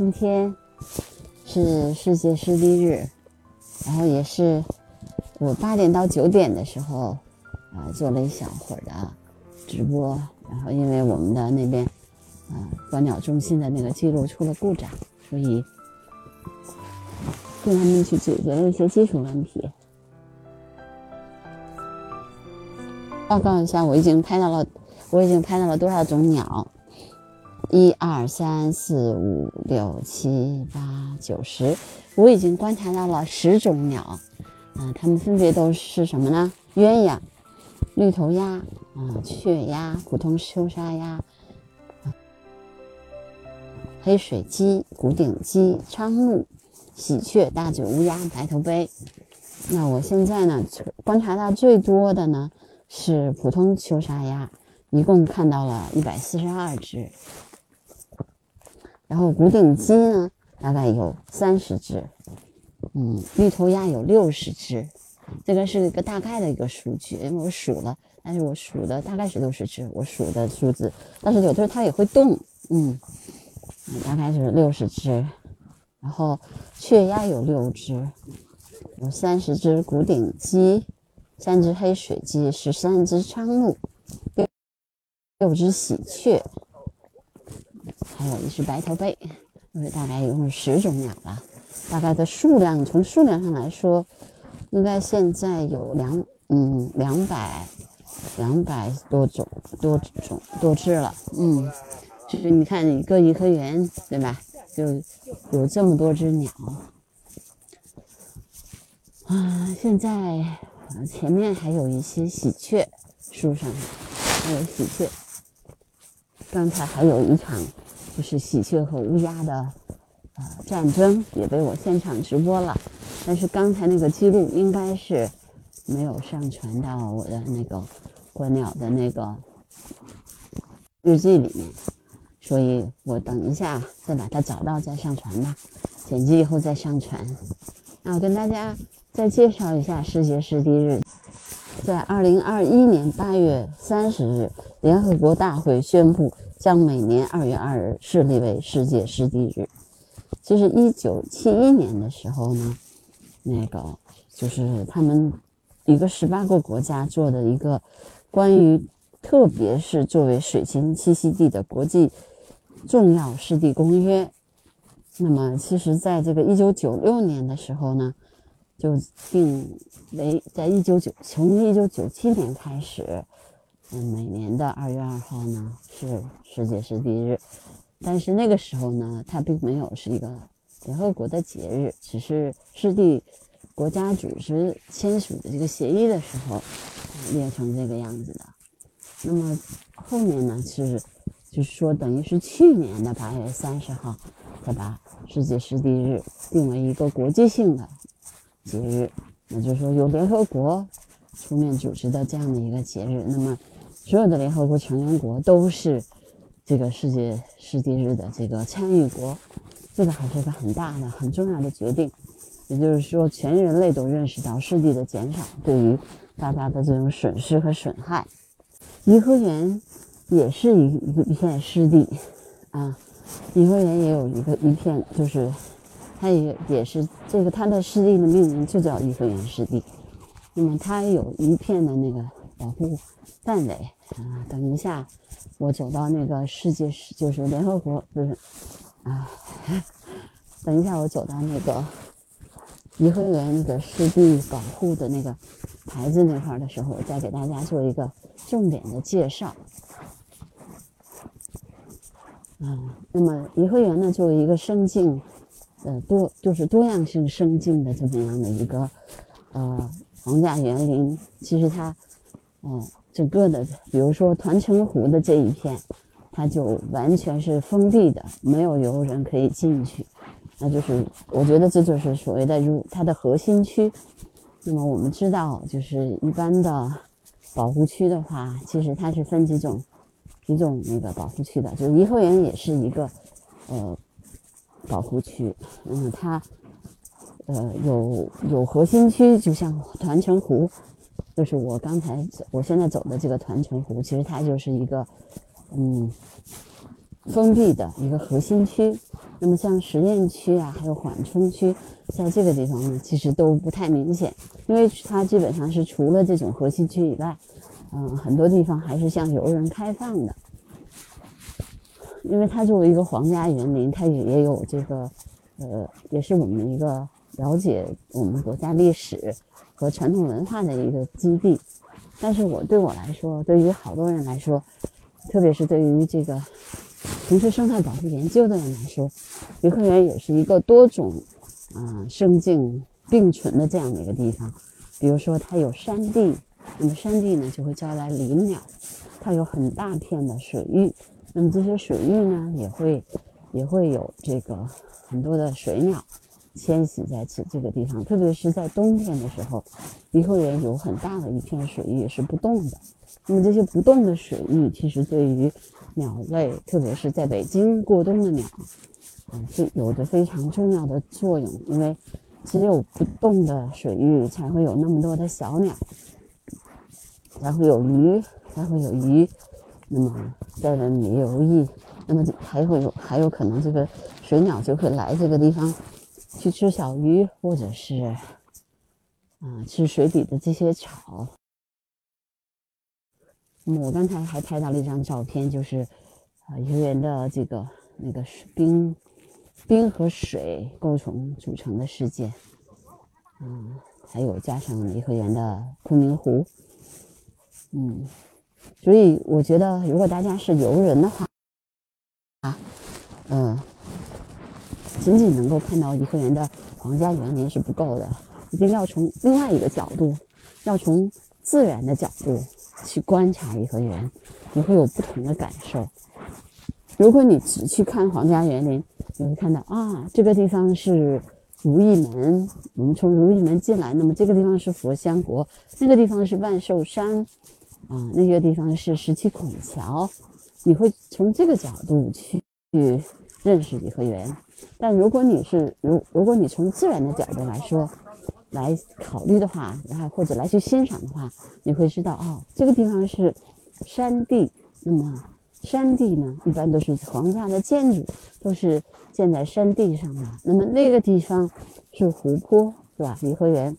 今天是世界湿地日，然后也是我八点到九点的时候啊做了一小会儿的直播，然后因为我们的那边啊观鸟中心的那个记录出了故障，所以跟他们去解决了一些技术问题。报告一下，我已经拍到了，我已经拍到了多少种鸟？一二三四五六七八九十，我已经观察到了十种鸟，啊，它们分别都是什么呢？鸳鸯、绿头鸭、啊雀鸭、普通秋沙鸭、黑水鸡、古顶鸡、苍鹭、喜鹊、大嘴乌鸦、白头鹎。那我现在呢，观察到最多的呢？是普通秋沙鸭，一共看到了一百四十二只。然后古顶鸡呢，大概有三十只。嗯，绿头鸭有六十只。这个是一个大概的一个数据，因为我数了，但是我数的大概是六十只，我数的数字。但是有的时候它也会动，嗯，大概是六十只。然后雀鸭有六只，有三十只古顶鸡。三只黑水鸡，十三只苍鹭，六六只喜鹊，还有一只白头鹎，就是大概一共十种鸟了。大概的数量，从数量上来说，应该现在有两嗯两百两百多种多种多只了。嗯，就是你看一个颐和园对吧？就有这么多只鸟啊！现在。前面还有一些喜鹊，树上还有喜鹊。刚才还有一场，就是喜鹊和乌鸦的呃战争，也被我现场直播了。但是刚才那个记录应该是没有上传到我的那个观鸟的那个日记里面，所以我等一下再把它找到再上传吧，剪辑以后再上传。那我跟大家。再介绍一下世界湿地日，在二零二一年八月三十日，联合国大会宣布将每年二月二日设立为世界湿地日。其实一九七一年的时候呢，那个就是他们一个十八个国家做的一个关于，特别是作为水禽栖息地的国际重要湿地公约。那么，其实在这个一九九六年的时候呢。就定为在一九九从一九九七年开始，嗯，每年的二月二号呢是世界湿地日，但是那个时候呢，它并没有是一个联合国的节日，只是湿地国家组织签署的这个协议的时候列成这个样子的。那么后面呢是就是说等于是去年的八月三十号才把世界湿地日定为一个国际性的。节日，那就是说由联合国出面组织的这样的一个节日，那么所有的联合国成员国都是这个世界湿地日的这个参与国，这个还是个很大的、很重要的决定。也就是说，全人类都认识到湿地的减少对于大家的这种损失和损害。颐和园也是一一片湿地啊，颐和园也有一个一片就是。它也也是这个，它的湿地的命名就叫颐和园湿地。那么它有一片的那个保护范围啊。等一下，我走到那个世界就是联合国不是啊。等一下，我走到那个颐和园那个湿地保护的那个牌子那块的时候，我再给大家做一个重点的介绍。啊，那么颐和园呢，作为一个生境。呃，多就是多样性生境的这么样的一个呃皇家园林，其实它，嗯，整个的，比如说团城湖的这一片，它就完全是封闭的，没有游人可以进去，那就是我觉得这就是所谓的入它的核心区。那么我们知道，就是一般的保护区的话，其实它是分几种几种那个保护区的，就是颐和园也是一个呃。保护区，嗯，它，呃，有有核心区，就像团城湖，就是我刚才我现在走的这个团城湖，其实它就是一个，嗯，封闭的一个核心区。那么像实验区啊，还有缓冲区，在这个地方呢，其实都不太明显，因为它基本上是除了这种核心区以外，嗯，很多地方还是向游人开放的。因为它作为一个皇家园林，它也也有这个，呃，也是我们一个了解我们国家历史和传统文化的一个基地。但是我对我来说，对于好多人来说，特别是对于这个从事生态保护研究的人来说，颐和园也是一个多种啊生境并存的这样的一个地方。比如说，它有山地，那么山地呢就会招来林鸟；它有很大片的水域。那么这些水域呢，也会也会有这个很多的水鸟迁徙在此这个地方，特别是在冬天的时候，颐和园有很大的一片水域是不动的。那么这些不动的水域，其实对于鸟类，特别是在北京过冬的鸟，啊，是有着非常重要的作用。因为只有不动的水域，才会有那么多的小鸟，才会有鱼，才会有鱼。那么在这里游弋，那么还会有还有可能这个水鸟就会来这个地方去吃小鱼，或者是啊吃水底的这些草。那么我刚才还拍到了一张照片，就是啊颐和园的这个那个冰冰和水构成组成的世界，嗯，还有加上颐和园的昆明湖，嗯。所以我觉得，如果大家是游人的话，啊，嗯，仅仅能够看到颐和园的皇家园林是不够的，一定要从另外一个角度，要从自然的角度去观察颐和园，你会有不同的感受。如果你只去看皇家园林，你会看到啊，这个地方是如意门，我们从如意门进来，那么这个地方是佛香国，那个地方是万寿山。啊，那个地方是十七孔桥，你会从这个角度去去认识颐和园。但如果你是如如果你从自然的角度来说来考虑的话，然后或者来去欣赏的话，你会知道哦，这个地方是山地。那么山地呢，一般都是皇家的建筑，都是建在山地上的。那么那个地方是湖泊，是吧？颐和园，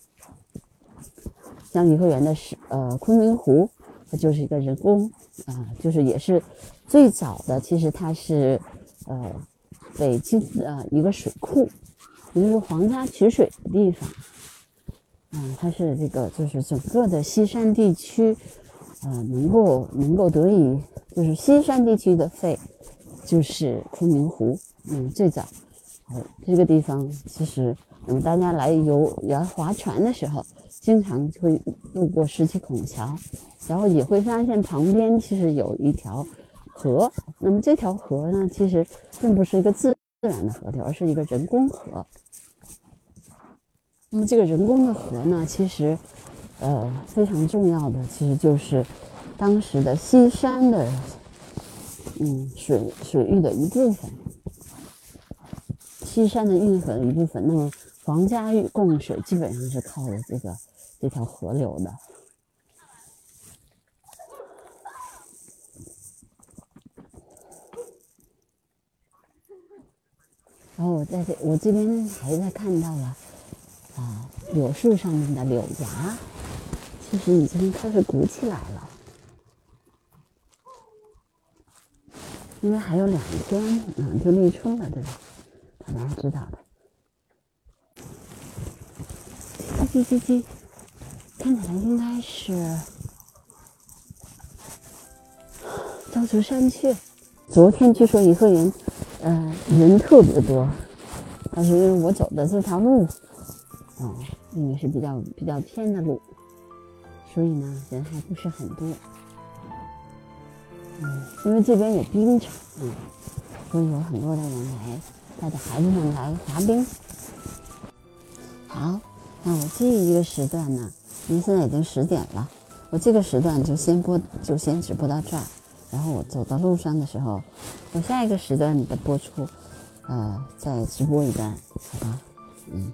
像颐和园的是呃昆明湖。它就是一个人工啊，就是也是最早的。其实它是呃北京的一个水库，也就是皇家取水的地方。嗯，它是这个就是整个的西山地区，呃，能够能够得以就是西山地区的肺，就是昆明湖。嗯，最早，呃，这个地方其实，我们大家来游来划船的时候，经常会路过十七孔桥。然后也会发现旁边其实有一条河，那么这条河呢，其实并不是一个自自然的河流，而是一个人工河。那么这个人工的河呢，其实呃非常重要的，其实就是当时的西山的嗯水水域的一部分，西山的运河的一部分。那么皇家供水基本上是靠这个这条河流的。然后我在这，我这边还在看到了啊，柳树上面的柳芽，其实已经开始鼓起来了。因为还有两天，嗯，就立春了，对吧？大家知道的。叽叽叽叽，看起来应该是招竹山雀。昨天据说颐和园。嗯，人特别多，但是因为我走的这条路，哦，因为是比较比较偏的路，所以呢，人还不是很多。嗯，因为这边有冰场，嗯，所以有很多的人来带着孩子们来滑冰。好，那我这一个时段呢，因为现在已经十点了，我这个时段就先播，就先直播到这儿。然后我走到路上的时候，我下一个时段的播出，呃，再直播一段，好吧？嗯。